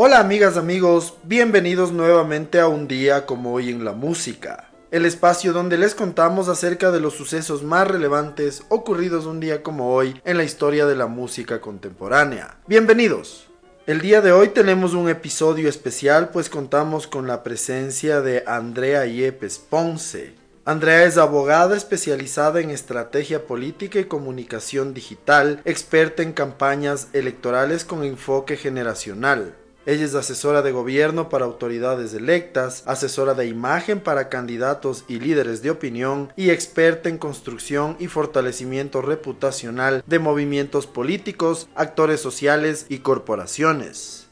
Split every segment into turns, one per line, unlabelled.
Hola amigas, amigos, bienvenidos nuevamente a un día como hoy en la música, el espacio donde les contamos acerca de los sucesos más relevantes ocurridos un día como hoy en la historia de la música contemporánea. Bienvenidos. El día de hoy tenemos un episodio especial pues contamos con la presencia de Andrea Yepes Ponce. Andrea es abogada especializada en estrategia política y comunicación digital, experta en campañas electorales con enfoque generacional. Ella es asesora de gobierno para autoridades electas, asesora de imagen para candidatos y líderes de opinión y experta en construcción y fortalecimiento reputacional de movimientos políticos, actores sociales y corporaciones.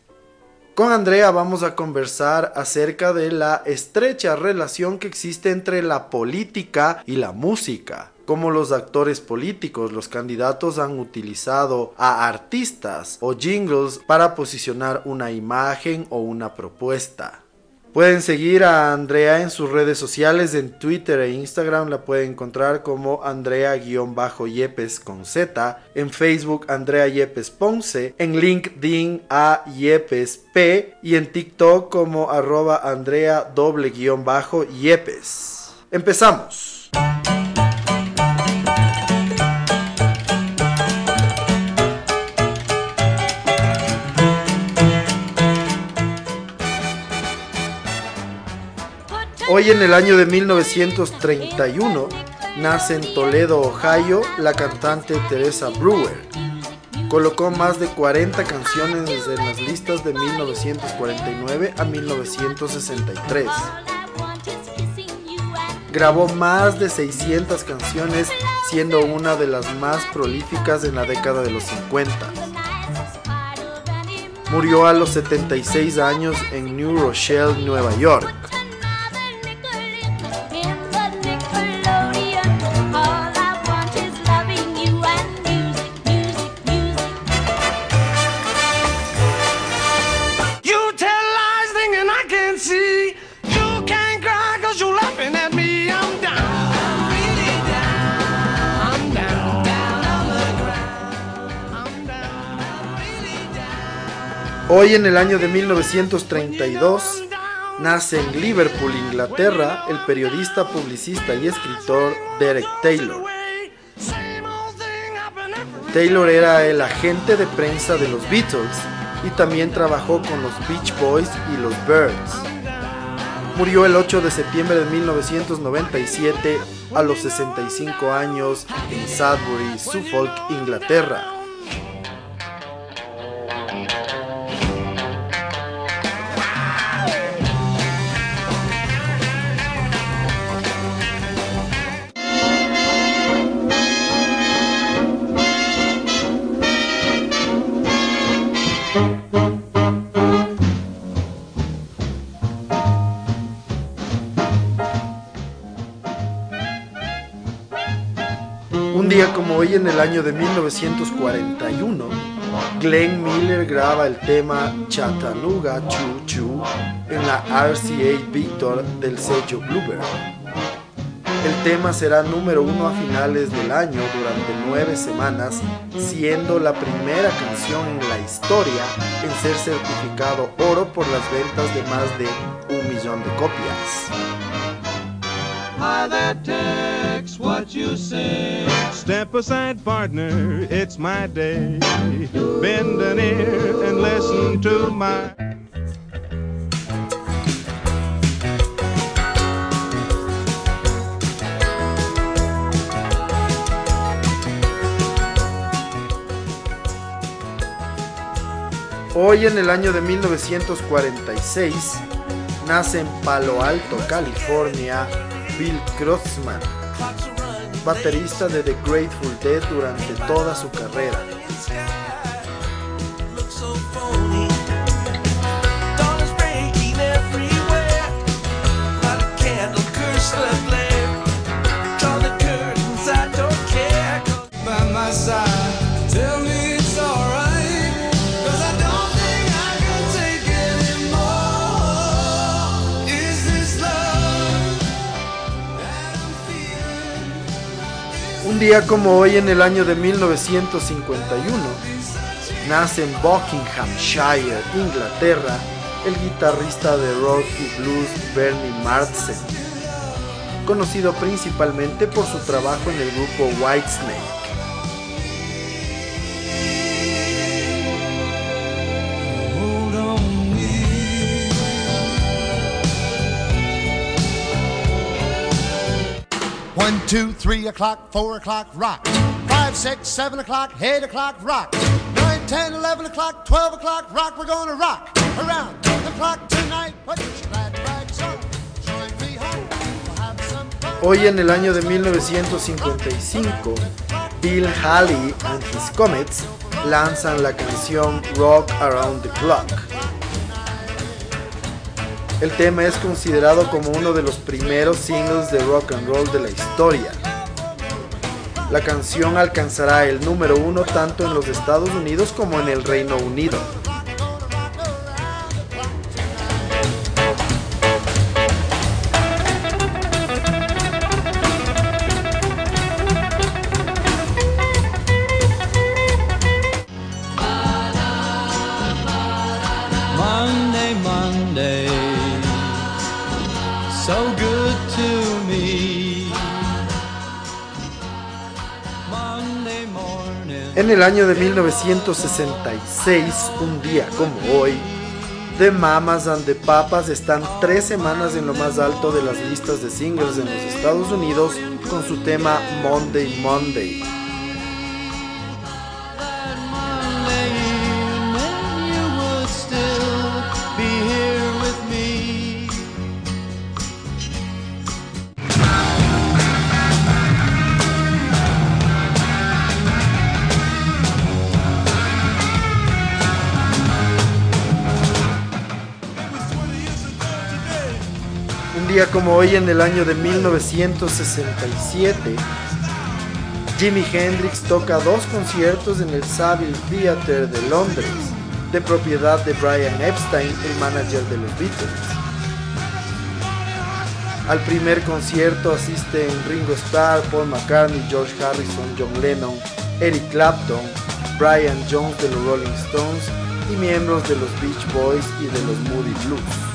Con Andrea vamos a conversar acerca de la estrecha relación que existe entre la política y la música cómo los actores políticos, los candidatos han utilizado a artistas o jingles para posicionar una imagen o una propuesta. Pueden seguir a Andrea en sus redes sociales, en Twitter e Instagram la pueden encontrar como Andrea-Yepes con Z, en Facebook Andrea Yepes Ponce, en LinkedIn a Yepes P y en TikTok como arroba Andrea Yepes. Empezamos. Hoy en el año de 1931 nace en Toledo, Ohio, la cantante Teresa Brewer. Colocó más de 40 canciones en las listas de 1949 a 1963. Grabó más de 600 canciones, siendo una de las más prolíficas en la década de los 50. Murió a los 76 años en New Rochelle, Nueva York. Hoy en el año de 1932 nace en Liverpool, Inglaterra, el periodista, publicista y escritor Derek Taylor. Taylor era el agente de prensa de los Beatles y también trabajó con los Beach Boys y los Birds. Murió el 8 de septiembre de 1997 a los 65 años en Sudbury, Suffolk, Inglaterra. Como hoy en el año de 1941, Glenn Miller graba el tema Chattanooga Choo Choo en la RCA Victor del sello Bluebird. El tema será número uno a finales del año durante nueve semanas, siendo la primera canción en la historia en ser certificado oro por las ventas de más de un millón de copias. What you say. Step aside, partner, it's my day. Bend an ear and listen to my. Hoy en el año de 1946 nace en Palo Alto, California, Bill Crossman, baterista de The Grateful Dead durante toda su carrera. Un día como hoy en el año de 1951, nace en Buckinghamshire, Inglaterra, el guitarrista de rock y blues Bernie Marsden, conocido principalmente por su trabajo en el grupo Whitesnake.
One, two, three o'clock, four o'clock, rock. Five, six, seven o'clock, eight o'clock, rock. Nine, ten, eleven o'clock, twelve o'clock, rock. We're gonna rock around the clock tonight. Put your glad rags on. Join me home. We'll have some fun.
Hoy en el año de 1955, Bill Haley and His Comets lanzan la canción Rock Around the Clock. El tema es considerado como uno de los primeros singles de rock and roll de la historia. La canción alcanzará el número uno tanto en los Estados Unidos como en el Reino Unido. Año de 1966, un día como hoy, The Mamas and the Papas están tres semanas en lo más alto de las listas de singles en los Estados Unidos con su tema Monday Monday. Como hoy en el año de 1967, Jimi Hendrix toca dos conciertos en el Savile Theatre de Londres, de propiedad de Brian Epstein, el manager de los Beatles. Al primer concierto asisten Ringo Starr, Paul McCartney, George Harrison, John Lennon, Eric Clapton, Brian Jones de los Rolling Stones y miembros de los Beach Boys y de los Moody Blues.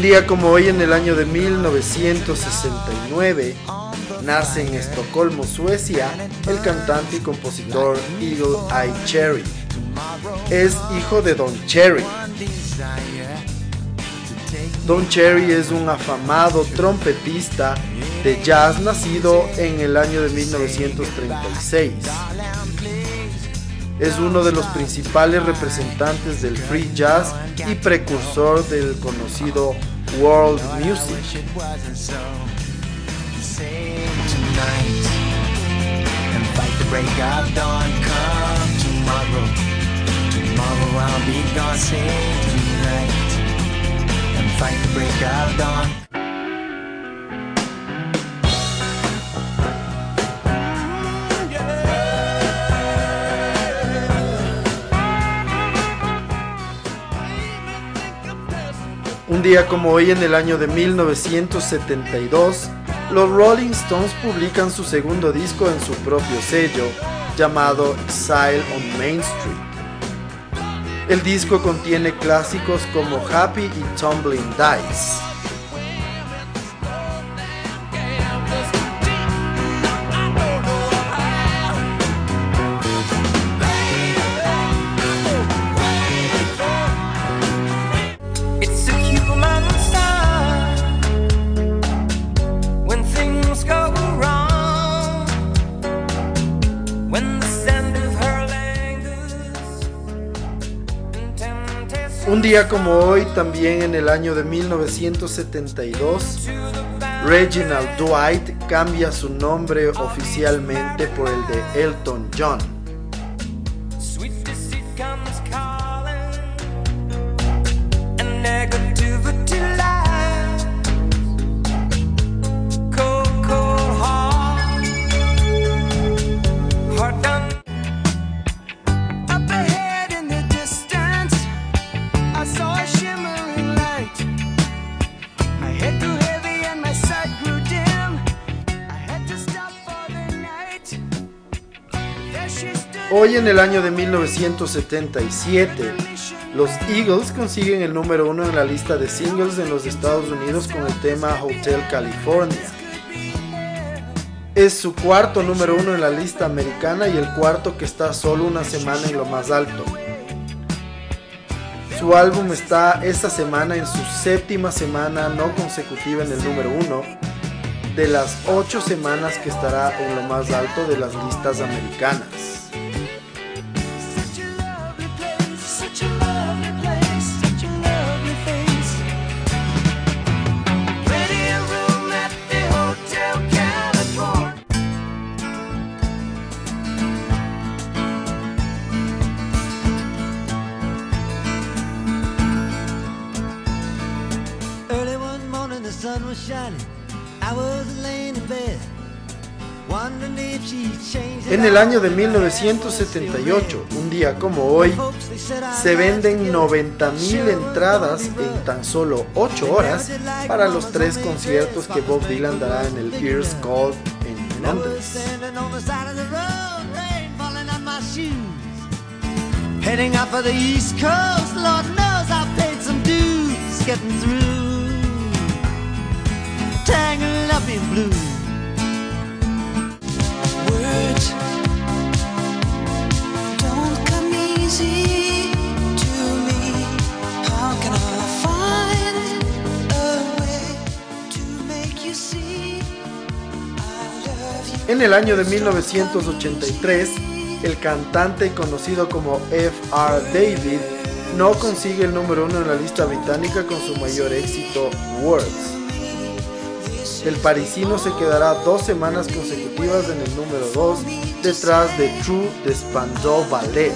Un día como hoy en el año de 1969, nace en Estocolmo, Suecia, el cantante y compositor Eagle Eye Cherry. Es hijo de Don Cherry. Don Cherry es un afamado trompetista de jazz nacido en el año de 1936. Es uno de los principales representantes del free jazz y precursor del conocido world music.
Fight the break dawn.
Un día como hoy en el año de 1972, los Rolling Stones publican su segundo disco en su propio sello, llamado Exile on Main Street. El disco contiene clásicos como Happy y Tumbling Dice. Un día como hoy, también en el año de 1972, Reginald Dwight cambia su nombre oficialmente por el de Elton John. Hoy en el año de 1977, los Eagles consiguen el número uno en la lista de singles en los Estados Unidos con el tema Hotel California. Es su cuarto número uno en la lista americana y el cuarto que está solo una semana en lo más alto. Su álbum está esta semana en su séptima semana no consecutiva en el número uno de las ocho semanas que estará en lo más alto de las listas americanas. En el año de 1978, un día como hoy, se venden 90.000 entradas en tan solo 8 horas para los tres conciertos que Bob Dylan dará en el Ears Call en Londres.
Heading up for the East Coast, Lord knows I paid some dues getting through. Tangled up in blue.
En el año de 1983, el cantante conocido como F.R. David no consigue el número uno en la lista británica con su mayor éxito, Words. El parisino se quedará dos semanas consecutivas en el número 2 detrás de True de Ballet.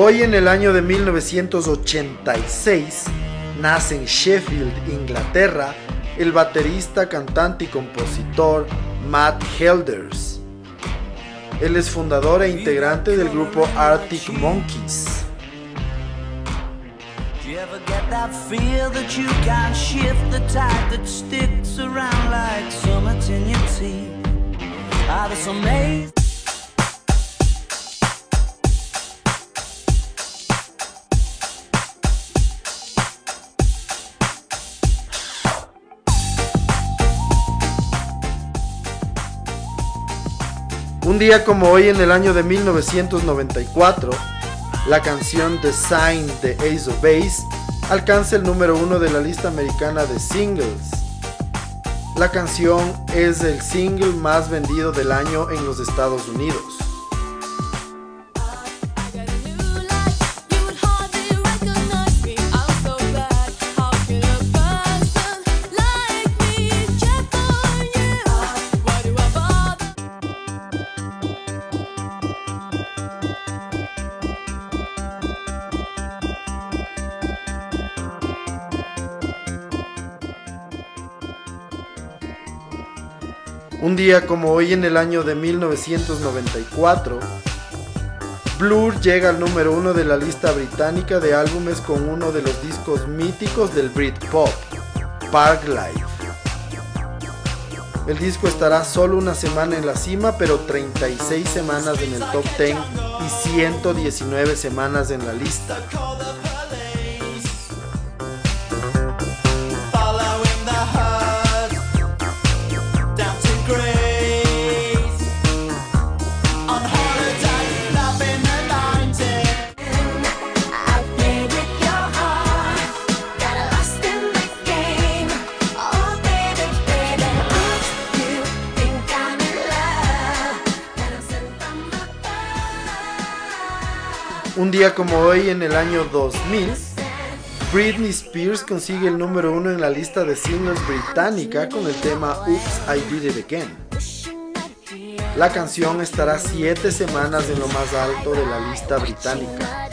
Hoy en el año de 1986 nace en Sheffield, Inglaterra, el baterista, cantante y compositor Matt Helders. Él es fundador e integrante del grupo Arctic Monkeys. Un día como hoy en el año de 1994, la canción The Sign de Ace of Base alcanza el número uno de la lista americana de singles. La canción es el single más vendido del año en los Estados Unidos. Día como hoy en el año de 1994, Blur llega al número uno de la lista británica de álbumes con uno de los discos míticos del Britpop, Park Life. El disco estará solo una semana en la cima, pero 36 semanas en el top 10 y 119 semanas en la lista. Un día como hoy en el año 2000, Britney Spears consigue el número uno en la lista de singles británica con el tema Oops, I Did It Again. La canción estará 7 semanas en lo más alto de la lista británica.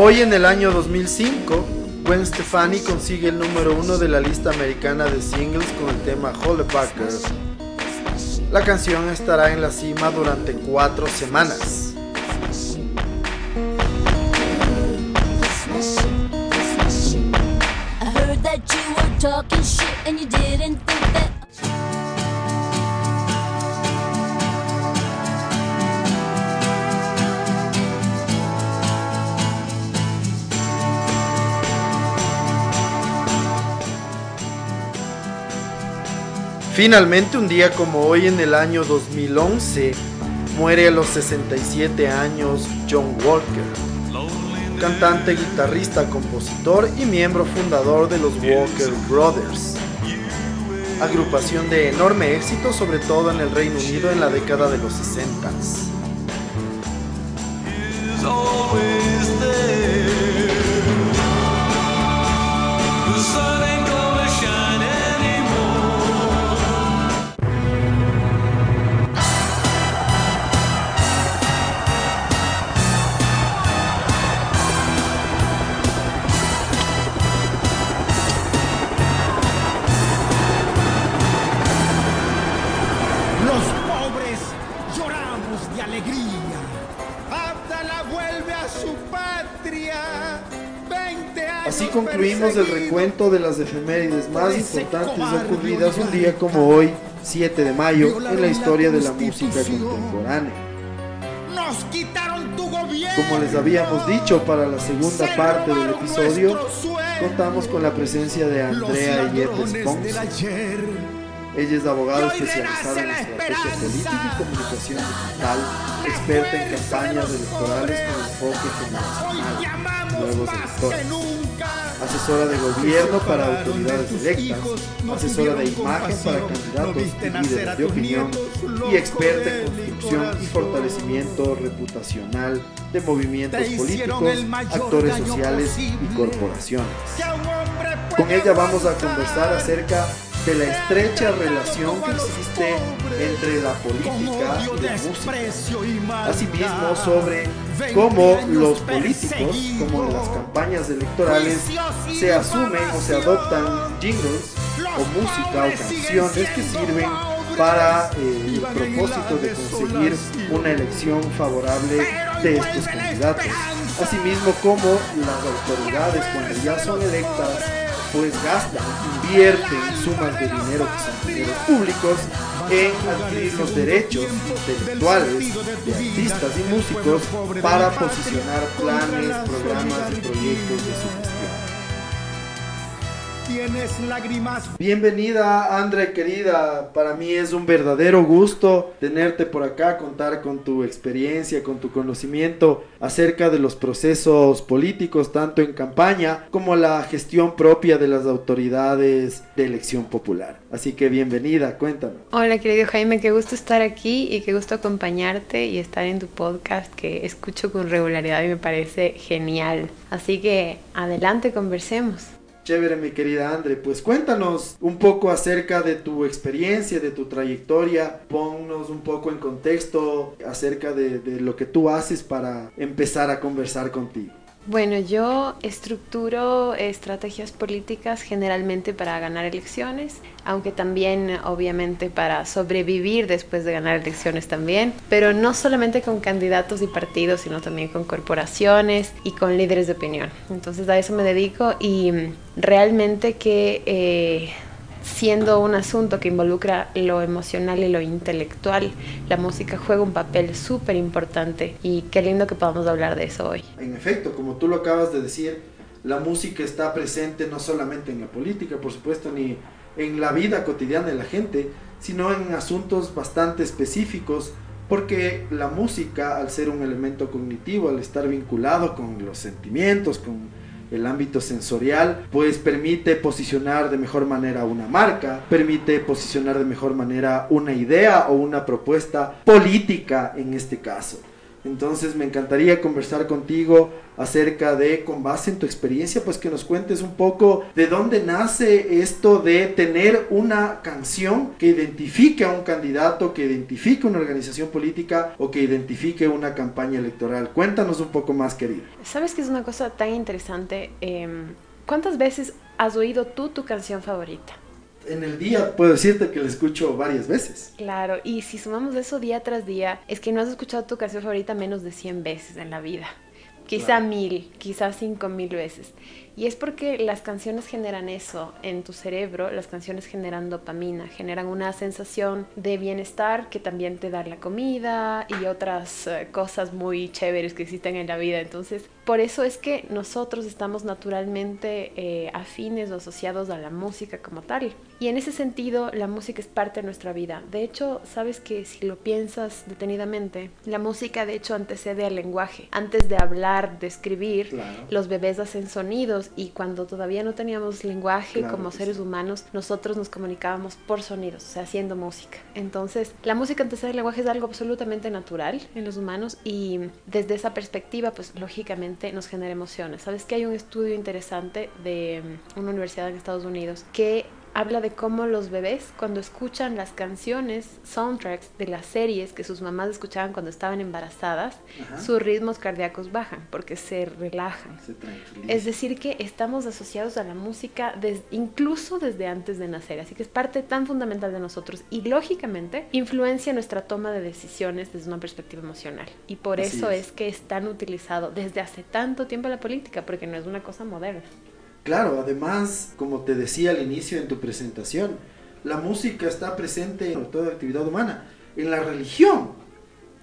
Hoy en el año 2005, Gwen Stefani consigue el número uno de la lista americana de singles con el tema Hollabacker. La canción estará en la cima durante cuatro semanas. Finalmente, un día como hoy en el año 2011, muere a los 67 años John Walker, cantante, guitarrista, compositor y miembro fundador de los Walker Brothers, agrupación de enorme éxito sobre todo en el Reino Unido en la década de los 60. Así concluimos el recuento de las efemérides más importantes ocurridas un día como hoy, 7 de mayo, en la historia de la música contemporánea.
Nos quitaron tu gobierno.
Como les habíamos dicho para la segunda
Se
parte del episodio, contamos con la presencia de Andrea
del ayer.
Ella es abogada especializada en estrategia política y comunicación digital, experta en campañas electorales con enfoque generacional, nuevos electores. Asesora de gobierno para autoridades electas, asesora de imagen para candidatos y líderes de opinión, y experta en construcción y fortalecimiento reputacional de movimientos políticos, actores sociales y corporaciones. Con ella vamos a conversar acerca de la estrecha relación que existe entre la política y la música. Asimismo sobre cómo los políticos, como en las campañas electorales, se asumen o se adoptan jingles o música o canciones que sirven para eh, el propósito de conseguir una elección favorable de estos candidatos. Asimismo como las autoridades cuando ya son electas pues gastan, invierten sumas de dinero que son dineros públicos en adquirir los derechos intelectuales de artistas y músicos para posicionar planes, programas y proyectos de su.
Tienes lágrimas
Bienvenida Andrea querida, para mí es un verdadero gusto tenerte por acá, contar con tu experiencia, con tu conocimiento acerca de los procesos políticos, tanto en campaña como la gestión propia de las autoridades de elección popular. Así que bienvenida, cuéntanos.
Hola querido Jaime, qué gusto estar aquí y qué gusto acompañarte y estar en tu podcast que escucho con regularidad y me parece genial. Así que adelante, conversemos.
Chévere, mi querida Andre. Pues cuéntanos un poco acerca de tu experiencia, de tu trayectoria. Ponnos un poco en contexto acerca de, de lo que tú haces para empezar a conversar contigo.
Bueno, yo estructuro estrategias políticas generalmente para ganar elecciones, aunque también obviamente para sobrevivir después de ganar elecciones también, pero no solamente con candidatos y partidos, sino también con corporaciones y con líderes de opinión. Entonces a eso me dedico y realmente que... eh, siendo un asunto que involucra lo emocional y lo intelectual, la música juega un papel súper importante y qué lindo que podamos hablar de eso hoy.
En efecto, como tú lo acabas de decir, la música está presente no solamente en la política, por supuesto, ni en la vida cotidiana de la gente, sino en asuntos bastante específicos Porque la música, al ser un elemento cognitivo, al estar vinculado con los sentimientos, con el ámbito sensorial, pues permite posicionar de mejor manera una marca, permite posicionar de mejor manera una idea o una propuesta política en este caso. Entonces me encantaría conversar contigo acerca de, con base en tu experiencia, pues que nos cuentes un poco de dónde nace esto de tener una canción que identifique a un candidato, que identifique una organización política o que identifique una campaña electoral. Cuéntanos un poco más, querida.
¿Sabes que es una cosa tan interesante? Em, ¿Cuántas veces has oído tú tu canción favorita?
En el día puedo decirte que la escucho varias veces.
Claro, y si sumamos eso día tras día, es que no has escuchado tu canción favorita menos de 100 veces en la vida. Quizá
Claro.
mil, quizá cinco mil veces. Y es porque las canciones generan eso en tu cerebro, las canciones generan dopamina, generan una sensación de bienestar que también te da la comida y otras eh, cosas muy chéveres que existen en la vida. Entonces, por eso es que nosotros estamos naturalmente eh, afines o asociados a la música como tal. Y en ese sentido, la música es parte de nuestra vida. De hecho, sabes que si lo piensas detenidamente, la música de hecho antecede al lenguaje. Antes de hablar, de escribir,
Claro.
los bebés hacen sonidos y cuando todavía no teníamos lenguaje
Claro
como seres
sí.
humanos, nosotros nos comunicábamos por sonidos, o sea, haciendo música. Entonces, la música antecede al lenguaje es algo absolutamente natural en los humanos y desde esa perspectiva, pues lógicamente nos genera emociones. Sabes que hay un estudio interesante de mm, una universidad en Estados Unidos que habla de cómo los bebés cuando escuchan las canciones, soundtracks de las series que sus mamás escuchaban cuando estaban embarazadas,
Ajá.
sus ritmos cardíacos bajan porque se relajan.
Se.
Es decir, que estamos asociados a la música des- incluso desde antes de nacer, así que es parte tan fundamental de nosotros y lógicamente influencia nuestra toma de decisiones desde una perspectiva emocional. Y por
Así
eso
es.
es que es tan utilizado desde hace tanto tiempo la política, porque no es una cosa moderna.
Claro, además, como te decía al inicio en tu presentación, la música está presente en toda actividad humana, en la religión.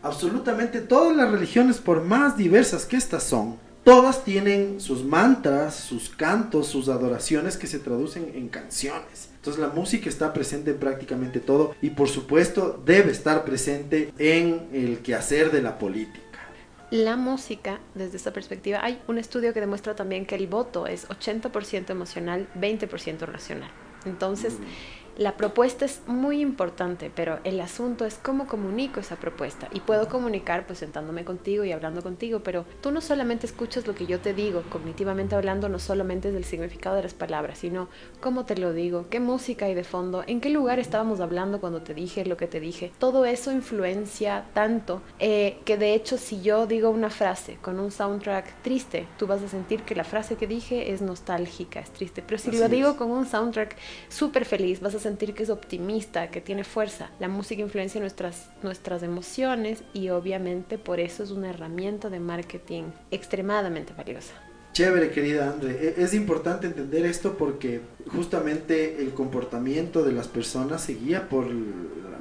Absolutamente todas las religiones, por más diversas que estas son, todas tienen sus mantras, sus cantos, sus adoraciones que se traducen en canciones. Entonces la música está presente en prácticamente todo y por supuesto debe estar presente en el quehacer de la política.
La música, desde esta perspectiva, hay un estudio que demuestra también que el voto es 80% emocional, 20% racional. Entonces, la propuesta es muy importante, pero el asunto es cómo comunico esa propuesta. Y puedo comunicar pues sentándome contigo y hablando contigo, pero tú no solamente escuchas lo que yo te digo, cognitivamente hablando, no solamente es del significado de las palabras, sino cómo te lo digo, qué música hay de fondo, en qué lugar estábamos hablando cuando te dije lo que te dije. Todo eso influencia tanto eh, que de hecho si yo digo una frase con un soundtrack triste, tú vas a sentir que la frase que dije es nostálgica, es triste. Pero si
Así
lo digo
es.
con un soundtrack súper feliz, vas a sentir que es optimista, que tiene fuerza. La música influencia nuestras, nuestras emociones y obviamente por eso es una herramienta de marketing extremadamente valiosa.
Chévere, querida Andre. E- Es importante entender esto porque justamente el comportamiento de las personas se guía por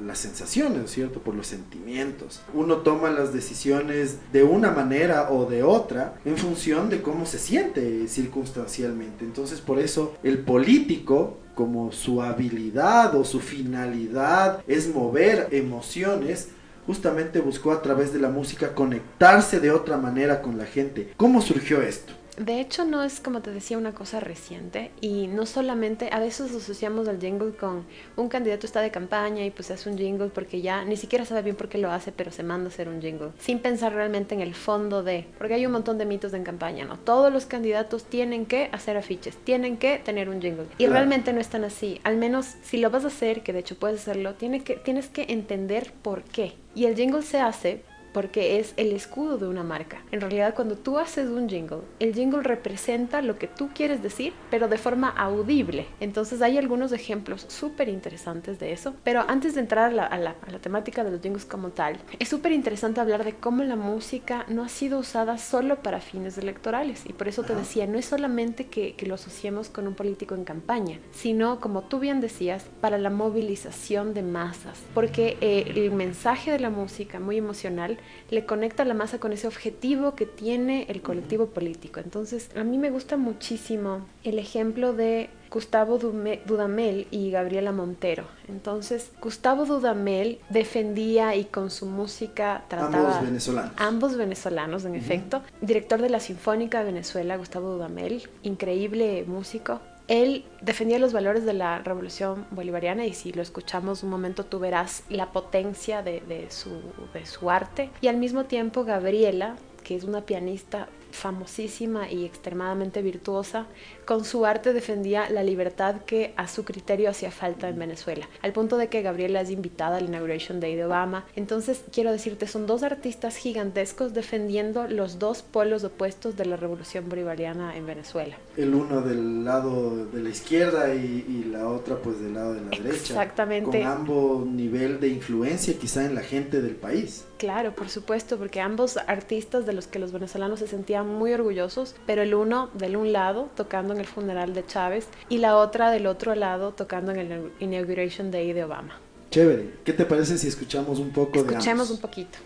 las sensaciones, ¿no es ¿cierto? Por los sentimientos. Uno toma las decisiones de una manera o de otra en función de cómo se siente circunstancialmente. Entonces, por eso el político como su habilidad o su finalidad es mover emociones, justamente buscó a través de la música conectarse de otra manera con la gente. ¿Cómo surgió esto?
De hecho, no es como te decía una cosa reciente y no solamente, a veces asociamos al jingle con un candidato está de campaña y pues hace un jingle porque ya ni siquiera sabe bien por qué lo hace, pero se manda a hacer un jingle, sin pensar realmente en el fondo de, porque hay un montón de mitos en campaña, ¿no? Todos los candidatos tienen que hacer afiches, tienen que tener un jingle y
Claro.
realmente no están así, al menos si lo vas a hacer, que de hecho puedes hacerlo, tiene que, tienes que entender por qué. Y el jingle se hace porque es el escudo de una marca. En realidad, cuando tú haces un jingle, el jingle representa lo que tú quieres decir, pero de forma audible. Entonces hay algunos ejemplos súper interesantes de eso. Pero antes de entrar a la, a la- a la temática de los jingles como tal, es súper interesante hablar de cómo la música no ha sido usada solo para fines electorales. Y por eso te decía, no es solamente que, que lo asociemos con un político en campaña, sino, como tú bien decías, para la movilización de masas. Porque eh, el mensaje de la música, muy emocional, le conecta a la masa con ese objetivo que tiene el colectivo político. Entonces, a mí me gusta muchísimo el ejemplo de Gustavo Dudamel y Gabriela Montero. Entonces, Gustavo Dudamel defendía y con su música trataba...
Ambos venezolanos.
Ambos venezolanos, en efecto. Director de la Sinfónica de Venezuela, Gustavo Dudamel, increíble músico. Él defendía los valores de la revolución bolivariana y si lo escuchamos un momento tú verás la potencia de, de su, de su arte. Y al mismo tiempo Gabriela, que es una pianista famosísima y extremadamente virtuosa, con su arte defendía la libertad que a su criterio hacía falta en Venezuela, al punto de que Gabriela es invitada al Inauguration Day de Obama. Entonces, quiero decirte, son dos artistas gigantescos defendiendo los dos polos opuestos de la revolución bolivariana en Venezuela.
El uno del lado de la izquierda y, y la otra pues del lado de la derecha.
Exactamente.
Con ambos nivel de influencia quizá en la gente del país.
Claro, por supuesto, porque ambos artistas de los que los venezolanos se sentían muy orgullosos, pero el uno del un lado tocando en el funeral de Chávez y la otra del otro lado tocando en el Inauguration Day de Obama.
Chévere. ¿Qué te parece si escuchamos un poco de
Escuchemos un poquito.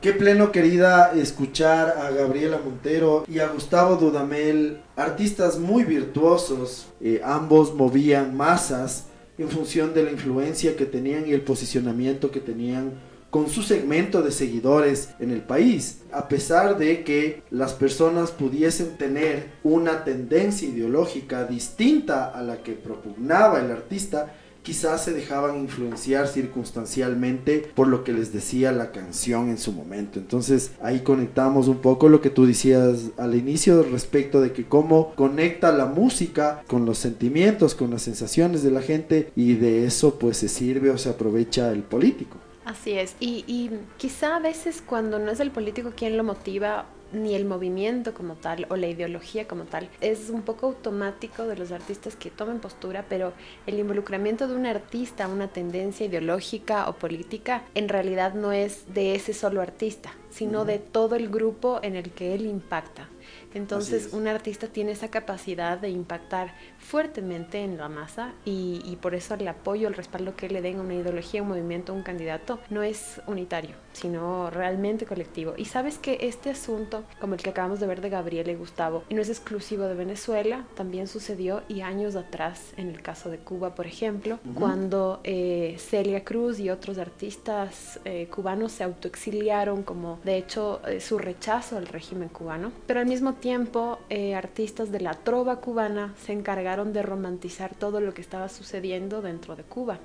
Qué pleno querida escuchar a Gabriela Montero y a Gustavo Dudamel, artistas muy virtuosos, eh, ambos movían masas en función de la influencia que tenían y el posicionamiento que tenían con su segmento de seguidores en el país, a pesar de que las personas pudiesen tener una tendencia ideológica distinta a la que propugnaba el artista, quizás se dejaban influenciar circunstancialmente por lo que les decía la canción en su momento. Entonces ahí conectamos un poco lo que tú decías al inicio respecto de que cómo conecta la música con los sentimientos, con las sensaciones de la gente y de eso pues se sirve o se aprovecha el político.
Así es, y, y quizá a veces cuando no es el político quien lo motiva, ni el movimiento como tal o la ideología como tal, es un poco automático de los artistas que tomen postura, pero el involucramiento de un artista a una tendencia ideológica o política en realidad no es de ese solo artista, sino de todo el grupo en el que él impacta. Entonces
es.
un artista tiene esa capacidad de impactar fuertemente en la masa y, y por eso el apoyo, el respaldo que le den a una ideología, un movimiento, un candidato, no es unitario, sino realmente colectivo. Y sabes que este asunto, como el que acabamos de ver de Gabriela y Gustavo, no es exclusivo de Venezuela, también sucedió y años atrás, en el caso de Cuba, por ejemplo, cuando eh, Celia Cruz y otros artistas eh, cubanos se autoexiliaron como, de hecho, eh, su rechazo al régimen cubano, pero al mismo tiempo eh, artistas de la trova cubana se encargaron de romantizar todo lo que estaba sucediendo dentro de Cuba.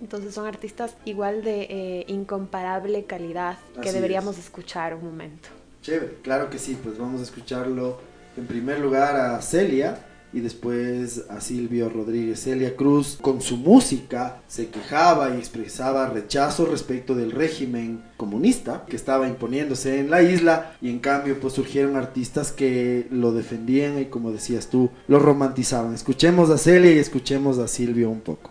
Entonces son artistas igual de eh, incomparable calidad que
Así
deberíamos
es.
escuchar un momento.
Chévere, claro que sí, pues vamos a escucharlo en primer lugar a Celia y después a Silvio Rodríguez. Celia Cruz con su música se quejaba y expresaba rechazo respecto del régimen comunista que estaba imponiéndose en la isla y en cambio pues surgieron artistas que lo defendían y como decías tú, lo romantizaban. Escuchemos a Celia y escuchemos a Silvio un poco.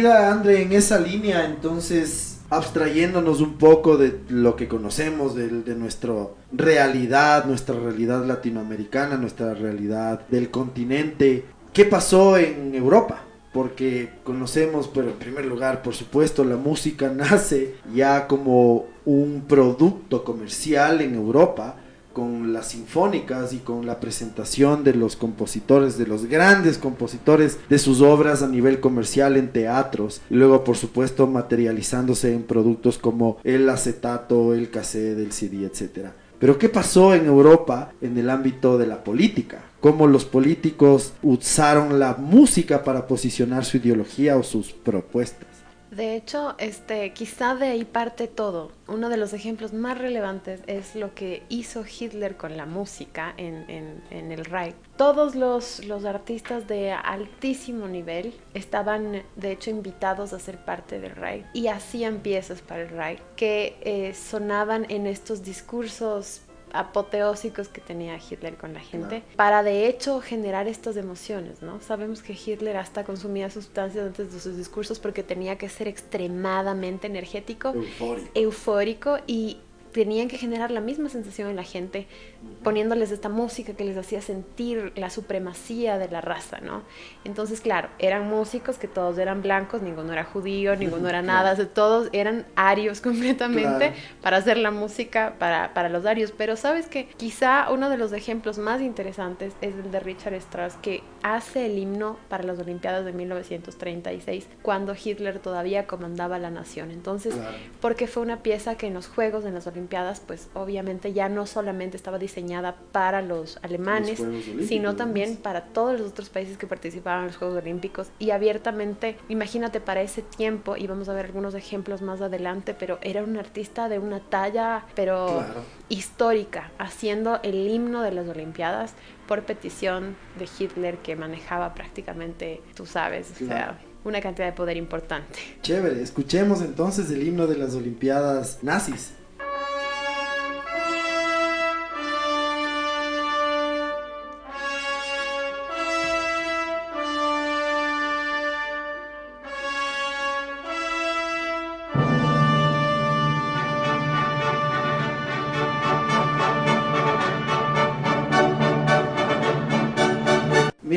Querida Andre, en esa línea, entonces, abstrayéndonos un poco de lo que conocemos, de, de nuestra realidad, nuestra realidad latinoamericana, nuestra realidad del continente, ¿Qué pasó en Europa? Porque conocemos, pero en primer lugar, por supuesto, la música nace ya como un producto comercial en Europa con las sinfónicas y con la presentación de los compositores, de los grandes compositores de sus obras a nivel comercial en teatros luego por supuesto materializándose en productos como el acetato, el cassette, el CD, etcétera. Pero ¿qué pasó en Europa en el ámbito de la política? ¿Cómo los políticos usaron la música para posicionar su ideología o sus propuestas?
De hecho, este, quizá de ahí parte todo. Uno de los ejemplos más relevantes es lo que hizo Hitler con la música en, en- el Reich. Todos los, los artistas de altísimo nivel estaban, de hecho, invitados a ser parte del Reich y hacían piezas para el Reich que eh, sonaban en estos discursos apoteósicos que tenía Hitler con la gente
Claro.
para de hecho generar estas emociones, ¿no? Sabemos que Hitler hasta consumía sustancias antes de sus discursos porque tenía que ser extremadamente energético,
Eufórico.
eufórico y tenían que generar la misma sensación en la gente poniéndoles esta música que les hacía sentir la supremacía de la raza, ¿no? Entonces, claro, eran músicos que todos eran blancos, ninguno era judío, ninguno era
Claro.
nada, o sea, todos eran arios completamente
Claro.
para hacer la música para, para los arios. Pero sabes que quizá uno de los ejemplos más interesantes es el de Richard Strauss, que hace el himno para las Olimpiadas de 1936, cuando Hitler todavía comandaba la nación. Entonces,
Claro.
porque fue una pieza que en los Juegos, en las Olimpiadas, pues obviamente ya no solamente estaba diseñada para los alemanes, sino también para todos los otros países que participaban en los Juegos Olímpicos y abiertamente, imagínate para ese tiempo, y vamos a ver algunos ejemplos más adelante, pero era un artista de una talla, pero
Claro.
histórica, haciendo el himno de las Olimpiadas por petición de Hitler que manejaba prácticamente, tú sabes, o sea, una cantidad de poder importante.
Chévere, escuchemos entonces el himno de las Olimpiadas nazis.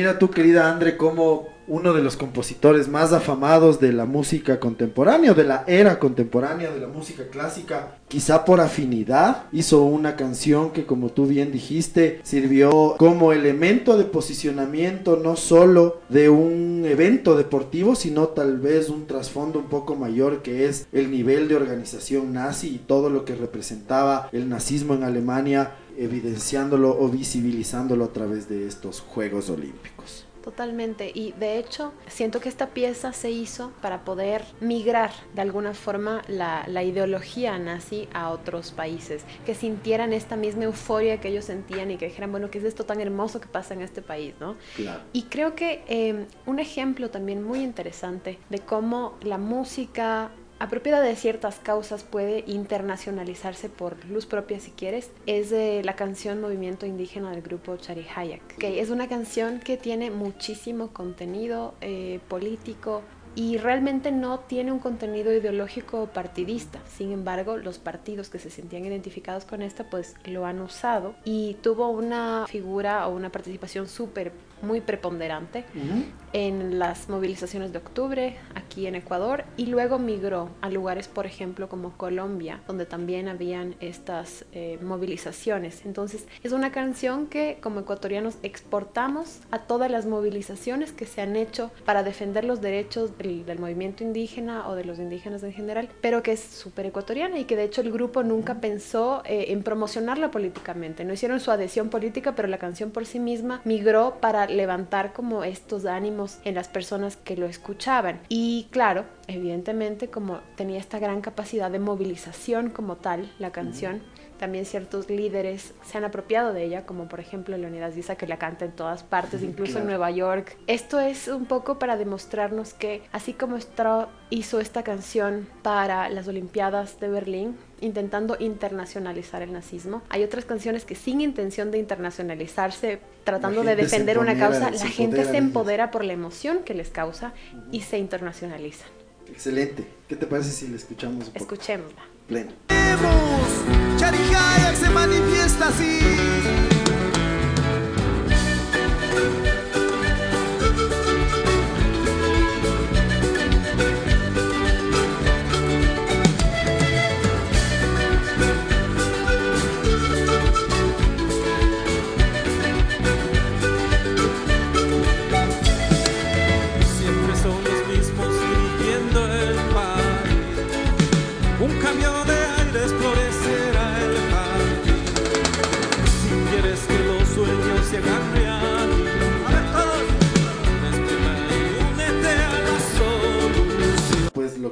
Mira tú, querida Andre, como uno de los compositores más afamados de la música contemporánea, o de la era contemporánea de la música clásica, quizá por afinidad, hizo una canción que, como tú bien dijiste, sirvió como elemento de posicionamiento no solo de un evento deportivo, sino tal vez un trasfondo un poco mayor que es el nivel de organización nazi y todo lo que representaba el nazismo en Alemania evidenciándolo o visibilizándolo a través de estos Juegos Olímpicos.
Totalmente, y de hecho siento que esta pieza se hizo para poder migrar de alguna forma la, la ideología nazi a otros países, que sintieran esta misma euforia que ellos sentían y que dijeran, bueno, ¿qué es esto tan hermoso que pasa en este país? ¿no?
Claro.
Y creo que eh, un ejemplo también muy interesante de cómo la música apropiada de ciertas causas puede internacionalizarse por luz propia si quieres, es de la canción Movimiento Indígena del grupo Charihayak, que es una canción que tiene muchísimo contenido eh, político, y realmente no tiene un contenido ideológico o partidista. Sin embargo, los partidos que se sentían identificados con esta, pues lo han usado y tuvo una figura o una participación súper, muy preponderante en las movilizaciones de octubre aquí en Ecuador y luego migró a lugares, por ejemplo, como Colombia, donde también habían estas eh, movilizaciones. Entonces, es una canción que como ecuatorianos exportamos a todas las movilizaciones que se han hecho para defender los derechos del, del movimiento indígena o de los indígenas en general, pero que es súper ecuatoriana y que de hecho el grupo nunca pensó eh, en promocionarla políticamente. No hicieron su adhesión política, pero la canción por sí misma migró para levantar como estos ánimos en las personas que lo escuchaban. Y claro, evidentemente como tenía esta gran capacidad de movilización como tal, la canción, también ciertos líderes se han apropiado de ella, como por ejemplo Leonidas Diza, que la canta en todas partes, incluso
Claro.
en Nueva York. Esto es un poco para demostrarnos que, así como Strauss hizo esta canción para las Olimpiadas de Berlín, intentando internacionalizar el nazismo, hay otras canciones que sin intención de internacionalizarse, tratando de defender una causa, la gente
empodera
se empodera por la emoción que les causa y se internacionalizan.
Excelente. ¿Qué te parece si le escuchamos un?
Escuchémosla.
Pleno.
Se manifiesta así.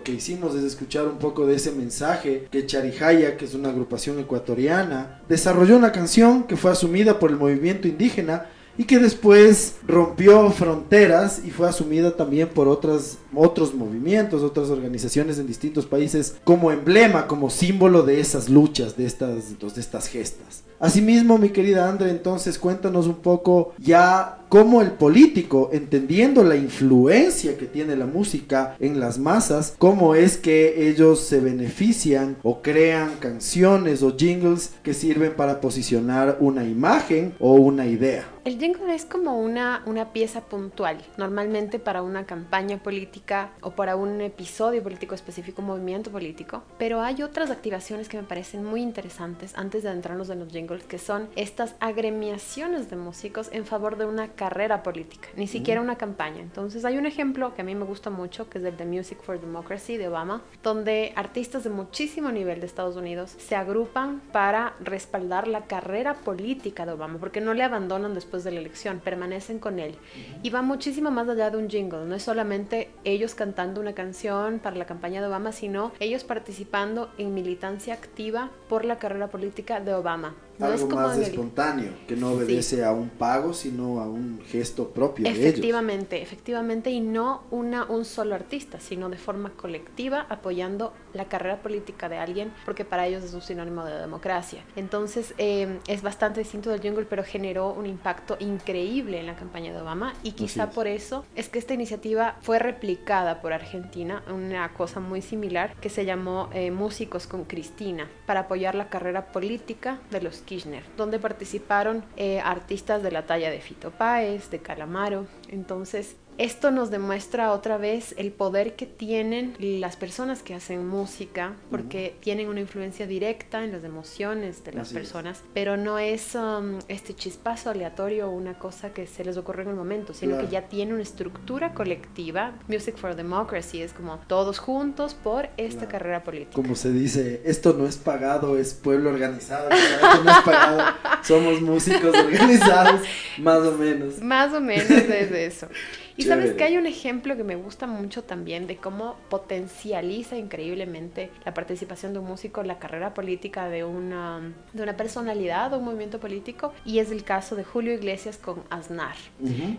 Que hicimos es escuchar un poco de ese mensaje que Charijaya, que es una agrupación ecuatoriana, desarrolló una canción que fue asumida por el movimiento indígena y que después rompió fronteras y fue asumida también por otras, otros movimientos, otras organizaciones en distintos países como emblema, como símbolo de esas luchas, de estas, de estas gestas. Asimismo, mi querida Andre, entonces cuéntanos un poco ya cómo el político, entendiendo la influencia que tiene la música en las masas, cómo es que ellos se benefician o crean canciones o jingles que sirven para posicionar una imagen o una idea.
El jingle es como una, una pieza puntual, normalmente para una campaña política o para un episodio político específico, un movimiento político, pero hay otras activaciones que me parecen muy interesantes antes de adentrarnos en los jingles, que son estas agremiaciones de músicos en favor de una carrera política, ni siquiera una campaña. Entonces hay un ejemplo que a mí me gusta mucho, que es el de Music for Democracy de Obama, donde artistas de muchísimo nivel de Estados Unidos se agrupan para respaldar la carrera política de Obama, porque no le abandonan después de la elección, permanecen con él. Y va muchísimo más allá de un jingle, no es solamente ellos cantando una canción para la campaña de Obama, sino ellos participando en militancia activa por la carrera política de Obama. No
Algo
es como
más
el-
espontáneo, que no
Sí.
obedece a un pago, sino a un gesto propio de ellos.
Efectivamente, efectivamente, y no una, un solo artista, sino de forma colectiva apoyando la carrera política de alguien, porque para ellos es un sinónimo de democracia. Entonces eh, es bastante distinto del jungle, pero generó un impacto increíble en la campaña de Obama y quizá
es.
por eso es que esta iniciativa fue replicada por Argentina, una cosa muy similar que se llamó eh, Músicos con Cristina, para apoyar la carrera política de los Kirchner, donde participaron eh, artistas de la talla de Fito Páez, de Calamaro. Entonces, esto nos demuestra otra vez el poder que tienen las personas que hacen música, porque tienen una influencia directa en las emociones de las
Así es.
personas, pero no es um, este chispazo aleatorio o una cosa que se les ocurre en el momento, sino
Claro.
que ya tiene una estructura colectiva. Music for Democracy es como todos juntos por esta
Claro.
carrera política.
Como se dice, esto no es pagado, es pueblo organizado. Esto no es pagado, somos músicos organizados, más o menos.
Más o menos es eso. Y sabes que hay un ejemplo que me gusta mucho también de cómo potencializa increíblemente la participación de un músico en la carrera política de una, de una personalidad o un movimiento político y es el caso de Julio Iglesias con Aznar.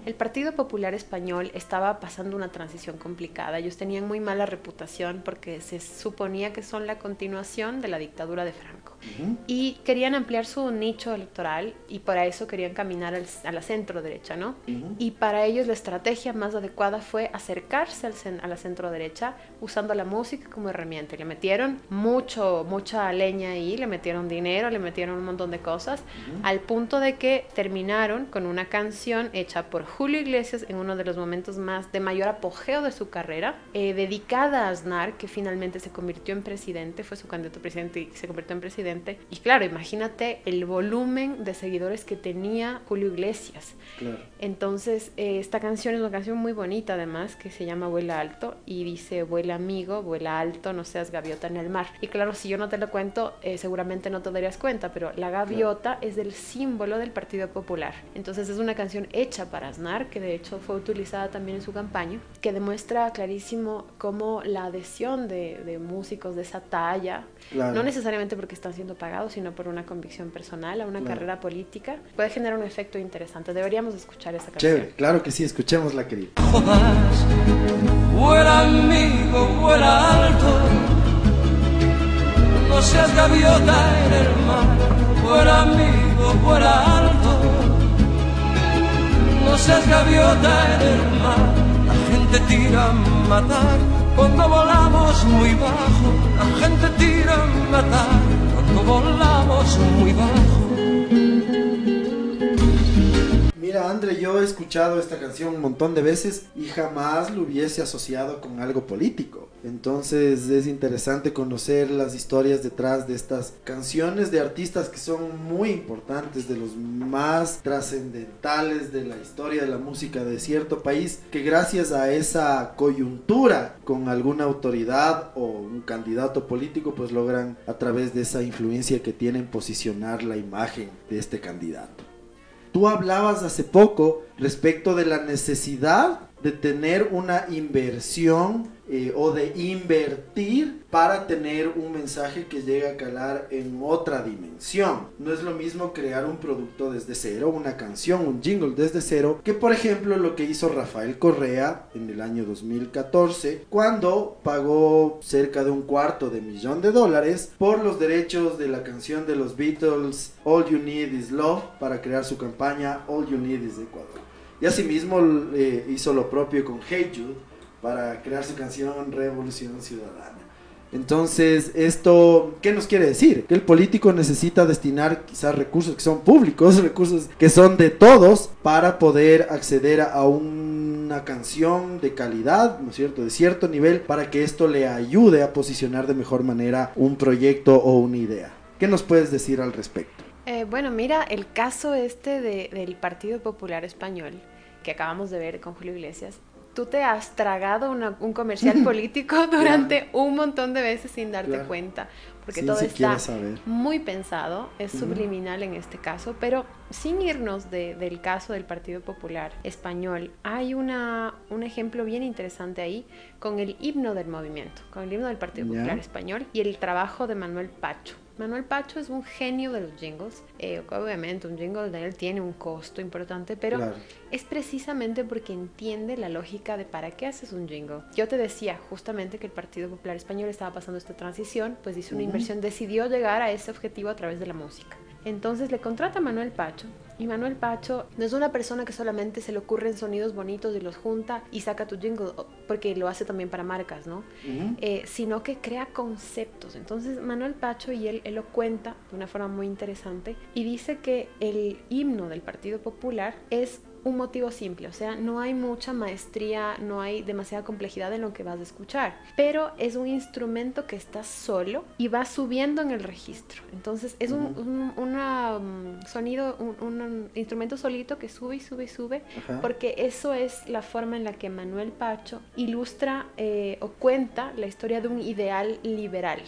El Partido Popular Español estaba pasando una transición complicada. Ellos tenían muy mala reputación porque se suponía que son la continuación de la dictadura de Franco.
Ujú.
Y querían ampliar su nicho electoral y para eso querían caminar al- a la centro derecha, ¿no?
Ujú.
Y para ellos la estrategia más adecuada fue acercarse al a la centro derecha usando la música como herramienta. Y le metieron mucho, mucha leña ahí, le metieron dinero, le metieron un montón de cosas, al punto de que terminaron con una canción hecha por Julio Iglesias en uno de los momentos más de mayor apogeo de su carrera, eh, dedicada a Aznar, que finalmente se convirtió en presidente, fue su candidato presidente y se convirtió en presidente. Y claro, imagínate el volumen de seguidores que tenía Julio Iglesias.
Claro.
Entonces, eh, esta canción es una canción muy bonita además, que se llama Vuela Alto y dice, vuela amigo, vuela alto, no seas gaviota en el mar. Y claro, si yo no te lo cuento, eh, seguramente no te darías cuenta, pero la gaviota es el símbolo del Partido Popular. Entonces es una canción hecha para Aznar, que de hecho fue utilizada también en su campaña, que demuestra clarísimo cómo la adhesión de, de músicos de esa talla,
Claro.
no necesariamente porque están siendo pagados, sino por una convicción personal, a una
Claro.
carrera política, puede generar un efecto interesante. Deberíamos escuchar esa canción.
Chévere, claro que sí, escuchémosla, querida.
jodas. Vuela amigo, vuela alto. No seas gaviota en el mar. Vuela amigo, vuela alto. No seas gaviota en el mar. La gente tira a matar cuando volamos muy bajo. La gente tira a matar volamos muy bajo.
Andre, yo he escuchado esta canción un montón de veces y jamás lo hubiese asociado con algo político. Entonces es interesante conocer las historias detrás de estas canciones de artistas que son muy importantes, de los más trascendentales de la historia de la música de cierto país, que gracias a esa coyuntura con alguna autoridad o un candidato político, pues logran a través de esa influencia que tienen posicionar la imagen de este candidato. Tú hablabas hace poco respecto de la necesidad de tener una inversión eh, o de invertir para tener un mensaje que llegue a calar en otra dimensión. No es lo mismo crear un producto desde cero, una canción, un jingle desde cero, que por ejemplo lo que hizo Rafael Correa en el año 2014, cuando pagó cerca de un cuarto de millón de dólares por los derechos de la canción de los Beatles All You Need Is Love para crear su campaña All You Need Is Ecuador. Y asimismo eh, hizo lo propio con Hey Jude para crear su canción Revolución Ciudadana. Entonces, esto, ¿qué nos quiere decir? Que el político necesita destinar quizás recursos que son públicos, recursos que son de todos, para poder acceder a una canción de calidad, ¿no es cierto?, de cierto nivel, para que esto le ayude a posicionar de mejor manera un proyecto o una idea. ¿Qué nos puedes decir al respecto?
Eh, bueno, mira, el caso este de- del Partido Popular Español, que acabamos de ver con Julio Iglesias, tú te has tragado una- un comercial político durante un montón de veces sin darte
Claro.
cuenta, porque
Sin
todo está
saber.
muy pensado, es subliminal en este caso, pero sin irnos de- del caso del Partido Popular Español, hay una, un ejemplo bien interesante ahí con el himno del movimiento, con el himno del Partido. Popular Español y el trabajo de Manuel Pacho. Manuel Pacho es un genio de los jingles. Eh, obviamente, un jingle de él tiene un costo importante, pero
Claro.
es precisamente porque entiende la lógica de para qué haces un jingle. Yo te decía justamente que el Partido Popular Español estaba pasando esta transición, pues hizo una inversión, decidió llegar a ese objetivo a través de la música. Entonces le contrata a Manuel Pacho. Y Manuel Pacho no es una persona que solamente se le ocurren sonidos bonitos y los junta y saca tu jingle, porque lo hace también para marcas, ¿no? Eh, sino que crea conceptos. Entonces Manuel Pacho y él, él lo cuenta de una forma muy interesante y dice que el himno del Partido Popular es un motivo simple, o sea, no hay mucha maestría, no hay demasiada complejidad en lo que vas a escuchar, pero es un instrumento que está solo y va subiendo en el registro. Entonces es un, un una, um, sonido, un, un instrumento solito que sube y sube y sube,
Ajá.
porque eso es la forma en la que Manuel Pacho ilustra eh, o cuenta la historia de un ideal liberal.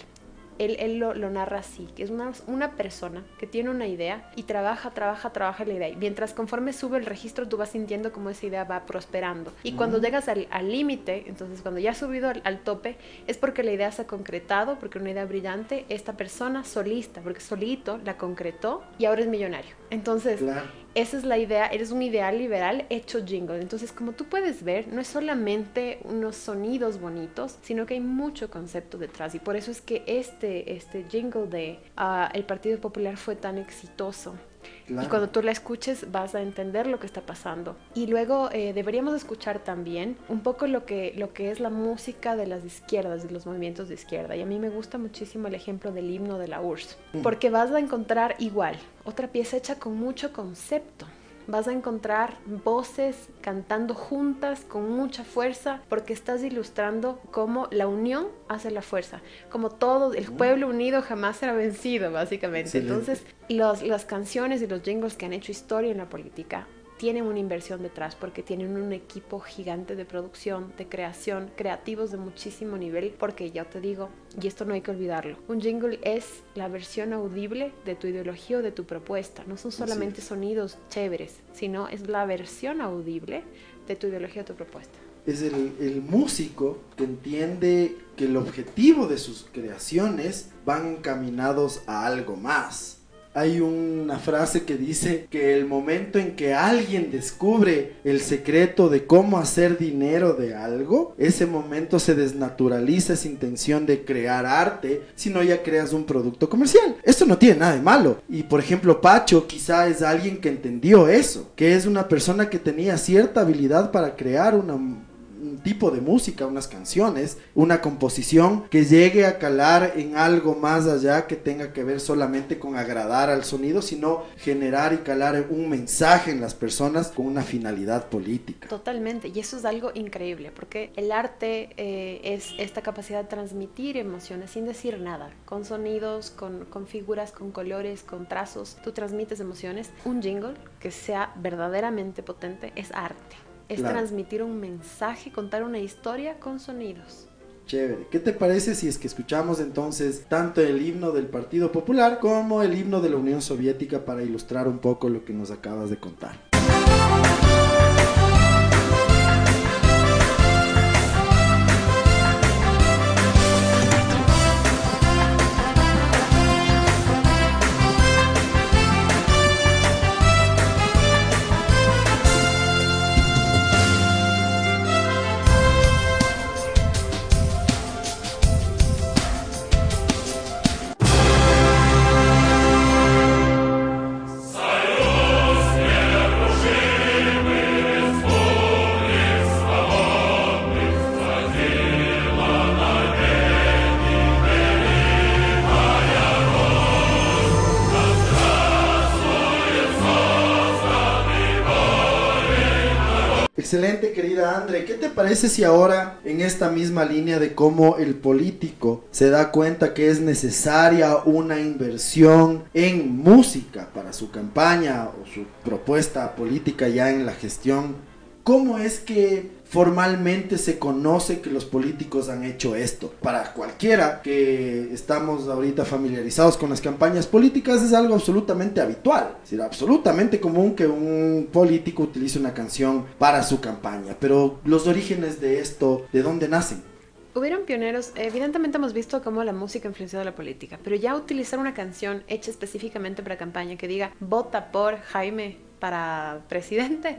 Él, él lo, lo narra así, que es una, una persona que tiene una idea y trabaja, trabaja, trabaja la idea. Y mientras conforme sube el registro, tú vas sintiendo cómo esa idea va prosperando. Y cuando llegas al al límite, entonces cuando ya has subido al, al tope, es porque la idea se ha concretado, porque una idea brillante, esta persona solista, porque solito la concretó y ahora es millonario. Entonces,
Claro.
esa es la idea, eres un ideal liberal hecho jingle. Entonces, como tú puedes ver, no es solamente unos sonidos bonitos, sino que hay mucho concepto detrás. Y por eso es que este, este jingle de ah, El Partido Popular fue tan exitoso.
Claro.
Y cuando tú la escuches vas a entender lo que está pasando. Y luego eh, deberíamos escuchar también un poco lo que, lo que es la música de las izquierdas, de los movimientos de izquierda. Y a mí me gusta muchísimo el ejemplo del himno de la URSS, porque vas a encontrar igual otra pieza hecha con mucho concepto. Vas a encontrar voces cantando juntas con mucha fuerza porque estás ilustrando cómo la unión hace la fuerza, como todo el pueblo unido jamás será vencido, básicamente.
Excelente.
Entonces, los, las canciones y los jingles que han hecho historia en la política tienen una inversión detrás porque tienen un equipo gigante de producción, de creación, creativos de muchísimo nivel, porque ya te digo, y esto no hay que olvidarlo, un jingle es la versión audible de tu ideología o de tu propuesta, no son solamente sonidos chéveres, sino es la versión audible de tu ideología o tu propuesta.
es el, el músico que entiende que el objetivo de sus creaciones van encaminados a algo más. Hay una frase que dice que el momento en que alguien descubre el secreto de cómo hacer dinero de algo, ese momento se desnaturaliza esa intención de crear arte, sino ya creas un producto comercial. Esto no tiene nada de malo. Y por ejemplo, Pacho quizá es alguien que entendió eso, que es una persona que tenía cierta habilidad para crear una un tipo de música, unas canciones, una composición que llegue a calar en algo más allá que tenga que ver solamente con agradar al sonido, sino generar y calar un mensaje en las personas con una finalidad política.
Totalmente, y eso es algo increíble, porque el arte eh, es esta capacidad de transmitir emociones sin decir nada, con sonidos, con, con figuras, con colores, con trazos, tú transmites emociones. Un jingle que sea verdaderamente potente es arte, es
Claro.
transmitir un mensaje, contar una historia con sonidos.
Chévere. ¿Qué te parece si es que escuchamos entonces tanto el himno del Partido Popular como el himno de la Unión Soviética para ilustrar un poco lo que nos acabas de contar? Parece si ahora, en esta misma línea de cómo el político se da cuenta que es necesaria una inversión en música para su campaña o su propuesta política ya en la gestión, cómo es que formalmente se conoce que los políticos han hecho esto? Para cualquiera que estamos ahorita familiarizados con las campañas políticas es algo absolutamente habitual, es decir, absolutamente común que un político utilice una canción para su campaña, pero los orígenes de esto, ¿de dónde nacen?
Hubieron pioneros, evidentemente hemos visto cómo la música ha influenciado la política, pero ya utilizar una canción hecha específicamente para campaña que diga vota por Jaime para presidente,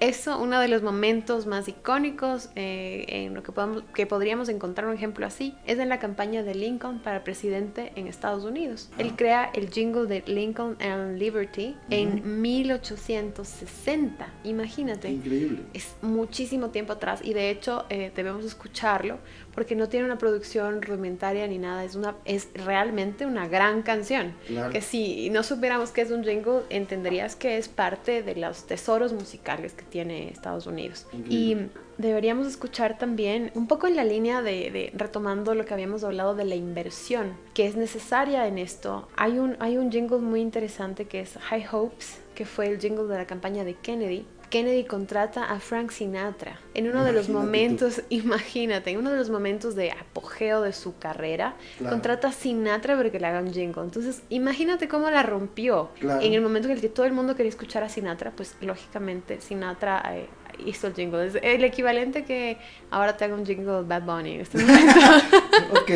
eso uno de los momentos más icónicos eh, en lo que, podamos, que podríamos encontrar un ejemplo así es en la campaña de Lincoln para presidente en Estados Unidos. Él crea el jingle de Lincoln and Liberty en 1860, imagínate.
Increíble.
Es muchísimo tiempo atrás y de hecho eh, debemos escucharlo porque no tiene una producción rudimentaria ni nada, es, una, es realmente una gran canción.
Claro.
Que si no supiéramos que es un jingle, entenderías que es parte de los tesoros musicales que tiene Estados Unidos. Y deberíamos escuchar también un poco en la línea de, de retomando lo que habíamos hablado de la inversión que es necesaria en esto. Hay un, hay un jingle muy interesante que es High Hopes, que fue el jingle de la campaña de Kennedy. Kennedy contrata a Frank Sinatra en uno de los
Imagínate tú.
momentos, imagínate, en uno de los momentos de apogeo de su carrera,
Claro.
contrata a Sinatra para que le haga un jingle. Entonces, imagínate cómo la rompió.
Claro.
En el momento en el que todo el mundo quería escuchar a Sinatra, pues lógicamente Sinatra eh, hizo el jingle. Es el equivalente que ahora te haga un jingle Bad Bunny este.
Ok,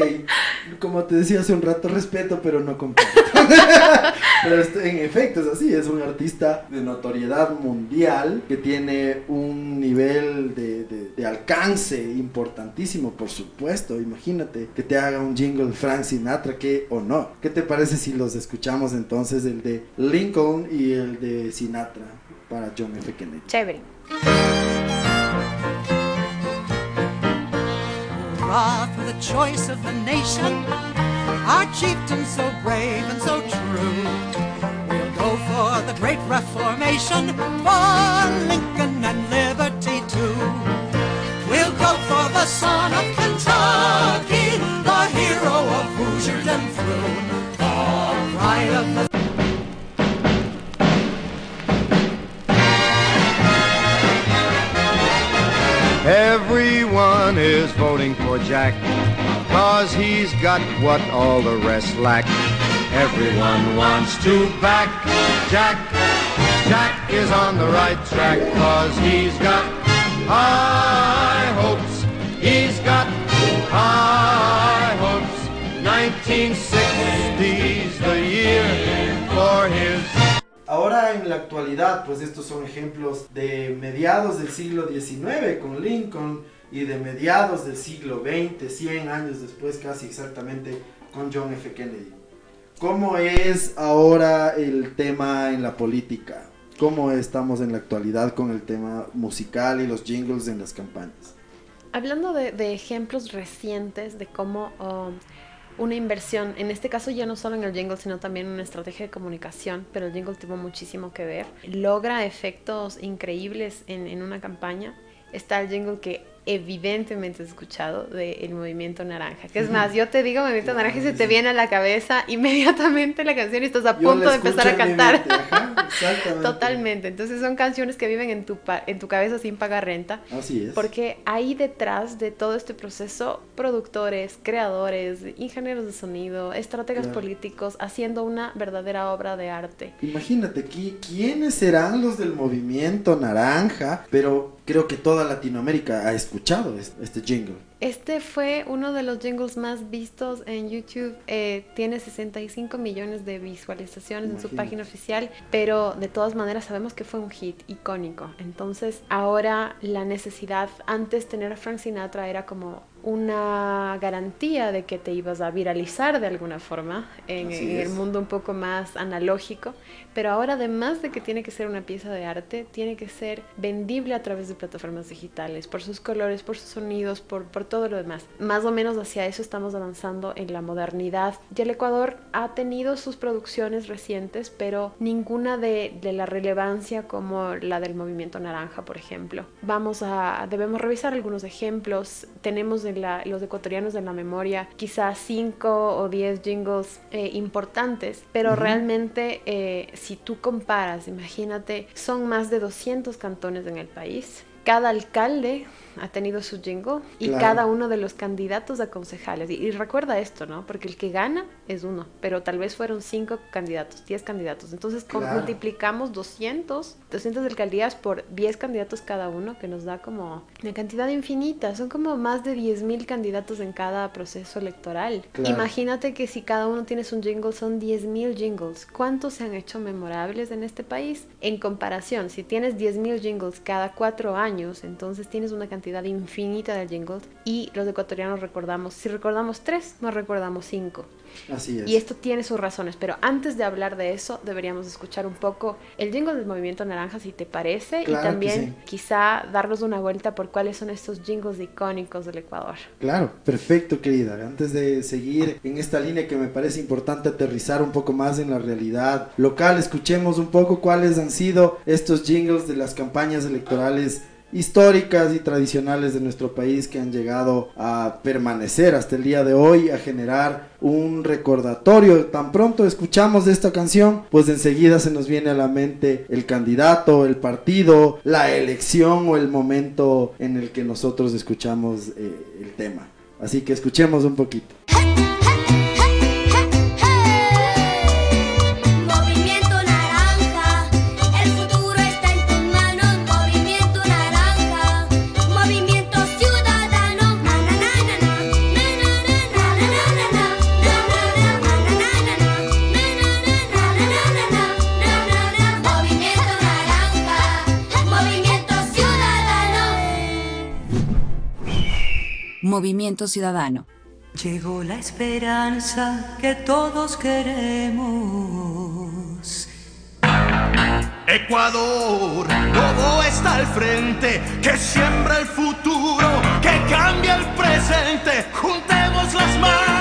como te decía hace un rato, respeto, pero no comparto. pero esto- en efecto es así, es un artista de notoriedad mundial que tiene un nivel de, de- de alcance importantísimo, por supuesto. Imagínate que te haga un jingle Frank Sinatra, que o no. ¿Qué te parece si los escuchamos entonces, el de Lincoln y el de Sinatra para John F. Kennedy?
Chévere.
hurrah for the choice of the nation, our chieftain so brave and so true. We'll go for the great reformation, for Lincoln the son of Kentucky, the hero of Hoosiers and through. The pride of the
Everyone is voting for Jack, cause he's got what all the rest lack. Everyone wants to back Jack. Jack is on the right track, cause he's got hopes. He's got high hopes. 1960's the year for his
Ahora en la actualidad, pues estos son ejemplos de mediados del siglo XIX con Lincoln y de mediados del siglo XX, 100 años después casi exactamente con John F. Kennedy. ¿Cómo es ahora el tema en la política? ¿Cómo estamos en la actualidad con el tema musical y los jingles en las campañas?
Hablando de, ejemplos recientes de cómo um, una inversión, en este caso ya no solo en el jingle, sino también en una estrategia de comunicación, pero el jingle tuvo muchísimo que ver, logra efectos increíbles en, en una campaña. Está el jingle que evidentemente has escuchado del movimiento naranja. Que es más, yo te digo movimiento naranja y se te viene a la cabeza inmediatamente la canción y estás a
Yo
punto de empezar a cantar.
ajá, exactamente.
Totalmente. Entonces son canciones que viven en tu, en tu cabeza sin pagar renta.
Así es.
Porque hay detrás de todo este proceso productores, creadores, ingenieros de sonido, estrategas
Claro.
políticos haciendo una verdadera obra de arte.
Imagínate, ¿qui- ¿quiénes serán los del movimiento naranja? Pero creo que toda Latinoamérica ha escuchado es- este jingle.
Este fue uno de los jingles más vistos en YouTube. eh, tiene 65 millones de visualizaciones en su
Imagínate.
página oficial, pero de todas maneras sabemos que fue un hit icónico. Entonces ahora la necesidad, antes tener a Frank Sinatra era como una garantía de que te ibas a viralizar de alguna forma en, en el mundo un poco más analógico, pero ahora además de que tiene que ser una pieza de arte, tiene que ser vendible a través de plataformas digitales, por sus colores, por sus sonidos, por, por todo lo demás. Más o menos hacia eso estamos avanzando en la modernidad. Y el Ecuador ha tenido sus producciones recientes, pero ninguna de, de la relevancia como la del movimiento naranja, por ejemplo. Vamos a, debemos revisar algunos ejemplos. Tenemos en la, los ecuatorianos en la memoria quizás 5 o 10 jingles eh, importantes, pero realmente eh, si tú comparas, imagínate, son más de 200 cantones en el país. Cada alcalde ha tenido su jingle y
Claro.
cada uno de los candidatos a concejales. Y, y recuerda esto, ¿no? Porque el que gana es uno, pero tal vez fueron cinco candidatos, 10 candidatos. Entonces
Claro.
multiplicamos 200, 200 alcaldías por 10 candidatos cada uno, que nos da como una cantidad infinita. Son como más de 10 mil candidatos en cada proceso electoral.
Claro.
Imagínate que si cada uno tiene un jingle, son 10 mil jingles. ¿Cuántos se han hecho memorables en este país? En comparación, si tienes 10 mil jingles cada cuatro años, entonces tienes una cantidad infinita de jingles y los ecuatorianos recordamos, si recordamos tres, no recordamos cinco.
Así es.
Y esto tiene sus razones, pero antes de hablar de eso, deberíamos escuchar un poco el jingle del Movimiento Naranja, si te parece,
Claro
y también
sí.
quizá darnos una vuelta por cuáles son estos jingles icónicos del Ecuador.
Claro, perfecto, querida. Antes de seguir en esta línea que me parece importante aterrizar un poco más en la realidad local, escuchemos un poco cuáles han sido estos jingles de las campañas electorales históricas y tradicionales de nuestro país que han llegado a permanecer hasta el día de hoy, a generar un recordatorio. Tan pronto escuchamos esta canción, pues enseguida se nos viene a la mente el candidato, el partido, la elección o el momento en el que nosotros escuchamos eh, el tema. Así que escuchemos un poquito.
Movimiento Ciudadano.
Llegó la esperanza que todos queremos.
Ecuador, todo está al frente, que siembra el futuro, que cambia el presente. Juntemos las manos,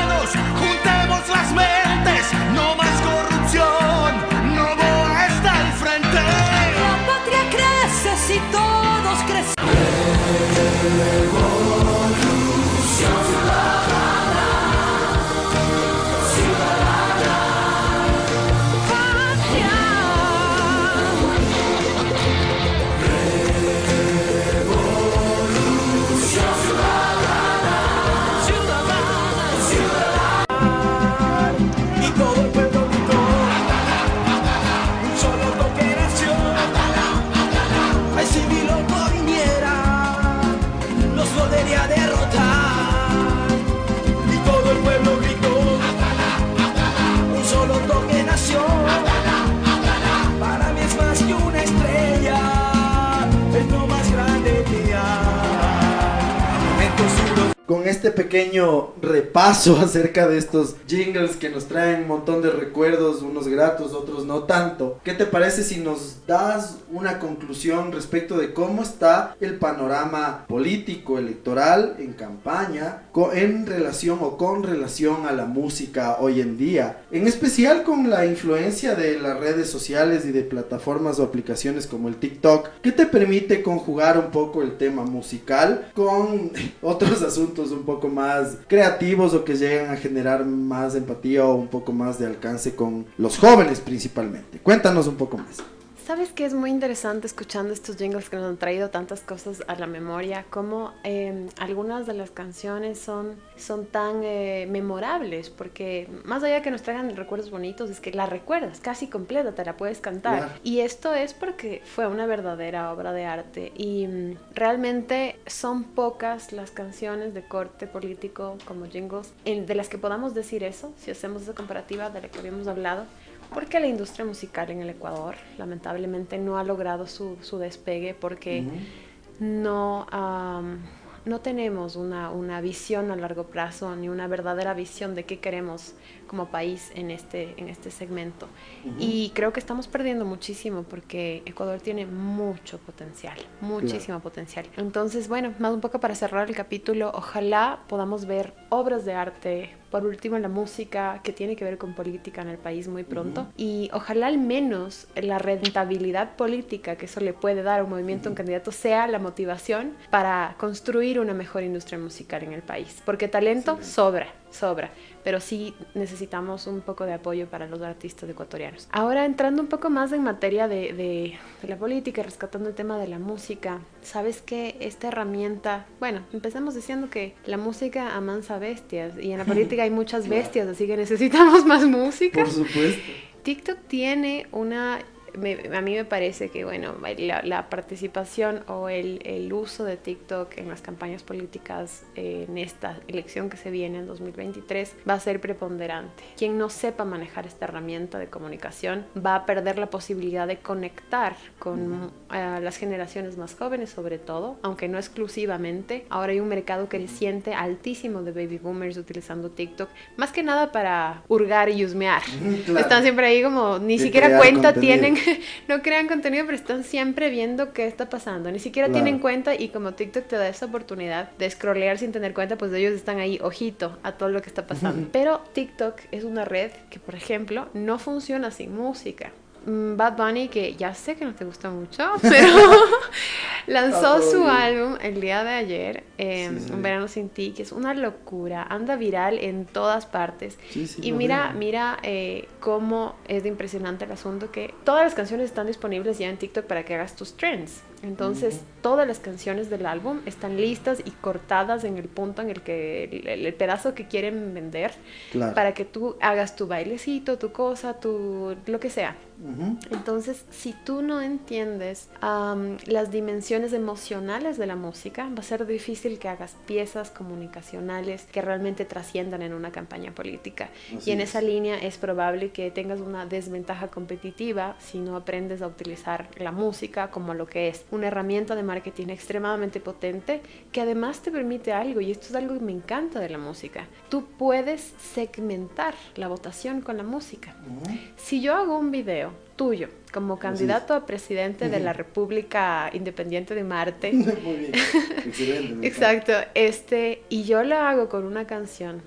Con este pequeño repaso acerca de estos jingles que nos traen un montón de recuerdos, unos gratos, otros no tanto, ¿qué te parece si nos das una conclusión respecto de cómo está el panorama político, electoral, en campaña, en relación o con relación a la música hoy en día? En especial con la influencia de las redes sociales y de plataformas o aplicaciones como el TikTok, que te permite conjugar un poco el tema musical con otros asuntos un poco más creativos o que llegan a generar más empatía o un poco más de alcance con los jóvenes principalmente. Cuéntanos un poco más.
¿Sabes qué es muy interesante escuchando estos jingles que nos han traído tantas cosas a la memoria? Como eh, algunas de las canciones son, son tan eh, memorables, porque más allá de que nos traigan recuerdos bonitos, es que la recuerdas casi completa, te la puedes cantar. Y esto es porque fue una verdadera obra de arte. Y mm, realmente son pocas las canciones de corte político como jingles en- de las que podamos decir eso, si hacemos esa comparativa de la que habíamos hablado. Porque la industria musical en el Ecuador lamentablemente no ha logrado su, su despegue porque no, no tenemos una, una visión a largo plazo ni una verdadera visión de qué queremos como país en este, en este segmento. Y creo que estamos perdiendo muchísimo porque Ecuador tiene mucho potencial, muchísimo potencial. Entonces, bueno, más un poco para cerrar el capítulo, ojalá podamos ver obras de arte, por último la música que tiene que ver con política en el país muy pronto. Y ojalá al menos la rentabilidad política que eso le puede dar a un movimiento, un candidato, sea la motivación para construir una mejor industria musical en el país. Porque talento sobra, sobra, pero sí necesitamos un poco de apoyo para los artistas ecuatorianos. Ahora entrando un poco más en materia de, de- de la política, rescatando el tema de la música, sabes que esta herramienta, bueno, empezamos diciendo que la música amansa bestias y en la política hay muchas bestias, así que necesitamos más música.
Por supuesto.
TikTok tiene una, me- a mí me parece que bueno, la, la participación o el, el uso de TikTok en las campañas políticas eh, en esta elección que se viene en 2023 va a ser preponderante. Quien no sepa manejar esta herramienta de comunicación va a perder la posibilidad de conectar con eh, las generaciones más jóvenes sobre todo, aunque no exclusivamente. Ahora hay un mercado creciente altísimo de baby boomers utilizando TikTok, más que nada para hurgar y husmear.
claro.
Están siempre ahí como, ni
De
siquiera cuenta
contenido.
tienen, no crean contenido, pero están siempre viendo qué está pasando. Ni siquiera
Claro.
tienen cuenta y como TikTok te da esa oportunidad de scrollear sin tener cuenta, pues ellos están ahí, ojito, a todo lo que está pasando. Pero TikTok es una red que, por ejemplo, no funciona sin música. Mm, Bad Bunny, que ya sé que no te gusta mucho, pero lanzó su álbum el día de ayer, eh,
Sí, sí.
Un verano sin ti, que es una locura, anda viral en todas partes.
Sí,
y mira,
veo.
mira eh, cómo es de impresionante el asunto que todas las canciones están disponibles ya en TikTok para que hagas tus trends. Entonces, todas las canciones del álbum están listas y cortadas en el punto en el que el, pedazo que quieren vender
Claro.
para que tú hagas tu bailecito, tu cosa, tu lo que sea. Entonces, si tú no entiendes am, las dimensiones emocionales de la música, va a ser difícil que hagas piezas comunicacionales que realmente trasciendan en una campaña política.
Así
y en
es.
esa línea es probable que tengas una desventaja competitiva si no aprendes a utilizar la música como lo que es, una herramienta de marketing extremadamente potente que además te permite algo, y esto es algo que me encanta de la música. Tú puedes segmentar la votación con la música. Si yo hago un video tuyo como candidato a presidente de la República Independiente de Marte,
Muy bien. Excelente. me encanta.
exacto, este, y yo lo hago con una canción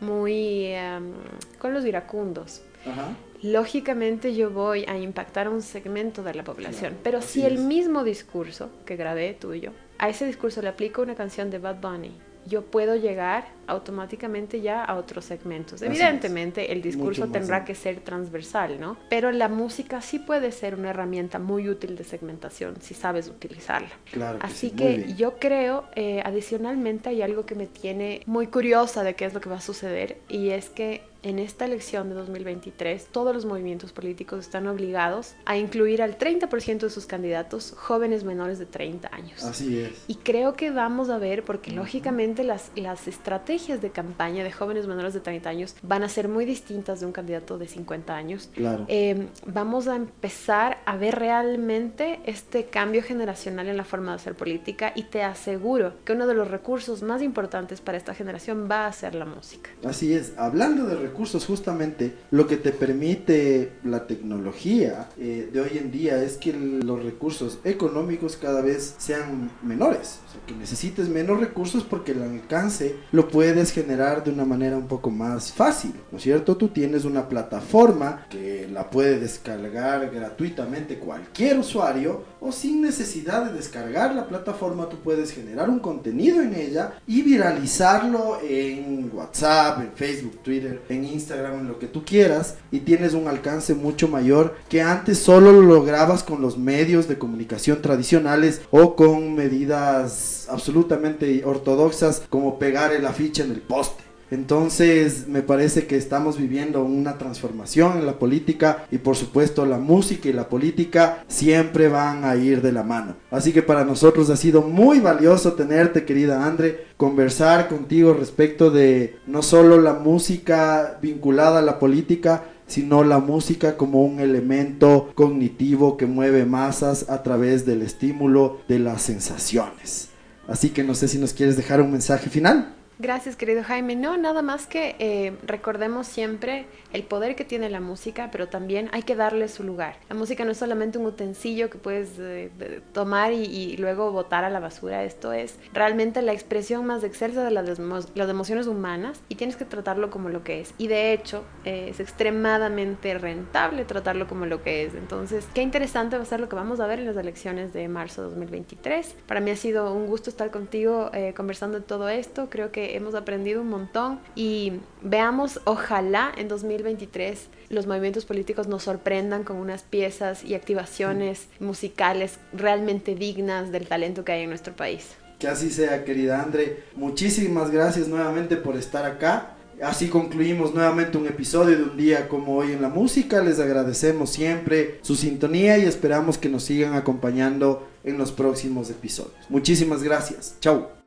muy em, con los iracundos.
Ajá.
Lógicamente yo voy a impactar a un segmento de la población,
Claro,
pero si el
es.
mismo discurso que grabé tuyo, a ese discurso le aplico una canción de Bad Bunny, yo puedo llegar automáticamente ya a otros segmentos.
Así es.
Evidentemente el discurso tendrá que ser transversal, ¿no? Pero la música sí puede ser una herramienta muy útil de segmentación si sabes utilizarla.
Claro que
Así
sí,
que yo creo, eh, adicionalmente hay algo que me tiene muy curiosa de qué es lo que va a suceder y es que en esta elección de 2023 todos los movimientos políticos están obligados a incluir al 30% de sus candidatos jóvenes menores de 30 años.
Así es.
Y creo que vamos a ver, porque lógicamente las, las estrategias de campaña de jóvenes menores de 30 años van a ser muy distintas de un candidato de 50 años.
Claro.
Eh, vamos a empezar a ver realmente este cambio generacional en la forma de hacer política y te aseguro que uno de los recursos más importantes para esta generación va a ser la música.
Así es, hablando de recursos, justamente lo que te permite la tecnología eh, de hoy en día es que los recursos económicos cada vez sean menores, o sea, que necesites menos recursos porque el alcance lo puedes generar de una manera un poco más fácil, ¿no es cierto? Tú tienes una plataforma que la puede descargar gratuitamente cualquier usuario o sin necesidad de descargar la plataforma tú puedes generar un contenido en ella y viralizarlo en WhatsApp, en Facebook, Twitter, en Instagram, en lo que tú quieras y tienes un alcance mucho mayor que antes solo lo lograbas con los medios de comunicación tradicionales o con medidas absolutamente ortodoxas como pegar el afiche en el poste. Entonces me parece que estamos viviendo una transformación en la política y por supuesto la música y la política siempre van a ir de la mano. Así que para nosotros ha sido muy valioso tenerte querida Andre, conversar contigo respecto de no solo la música vinculada a la política, sino la música como un elemento cognitivo que mueve masas a través del estímulo de las sensaciones. Así que no sé si nos quieres dejar un mensaje final.
Gracias, querido Jaime. No, nada más que eh, recordemos siempre el poder que tiene la música, pero también hay que darle su lugar. La música no es solamente un utensilio que puedes eh, tomar y, y luego botar a la basura. Esto es realmente la expresión más excelsa de las, las emociones humanas y tienes que tratarlo como lo que es. Y de hecho, eh, es extremadamente rentable tratarlo como lo que es. Entonces, qué interesante va a ser lo que vamos a ver en las elecciones de marzo de 2023. Para mí ha sido un gusto estar contigo eh, conversando de todo esto. Creo hemos aprendido un montón y veamos, ojalá en 2023 los movimientos políticos nos sorprendan con unas piezas y activaciones musicales realmente dignas del talento que hay en nuestro país.
Que así sea, querida Andre. Muchísimas gracias nuevamente por estar acá. Así concluimos nuevamente un episodio de un día como hoy en la música. Les agradecemos siempre su sintonía y esperamos que nos sigan acompañando en los próximos episodios. Muchísimas gracias. Chau.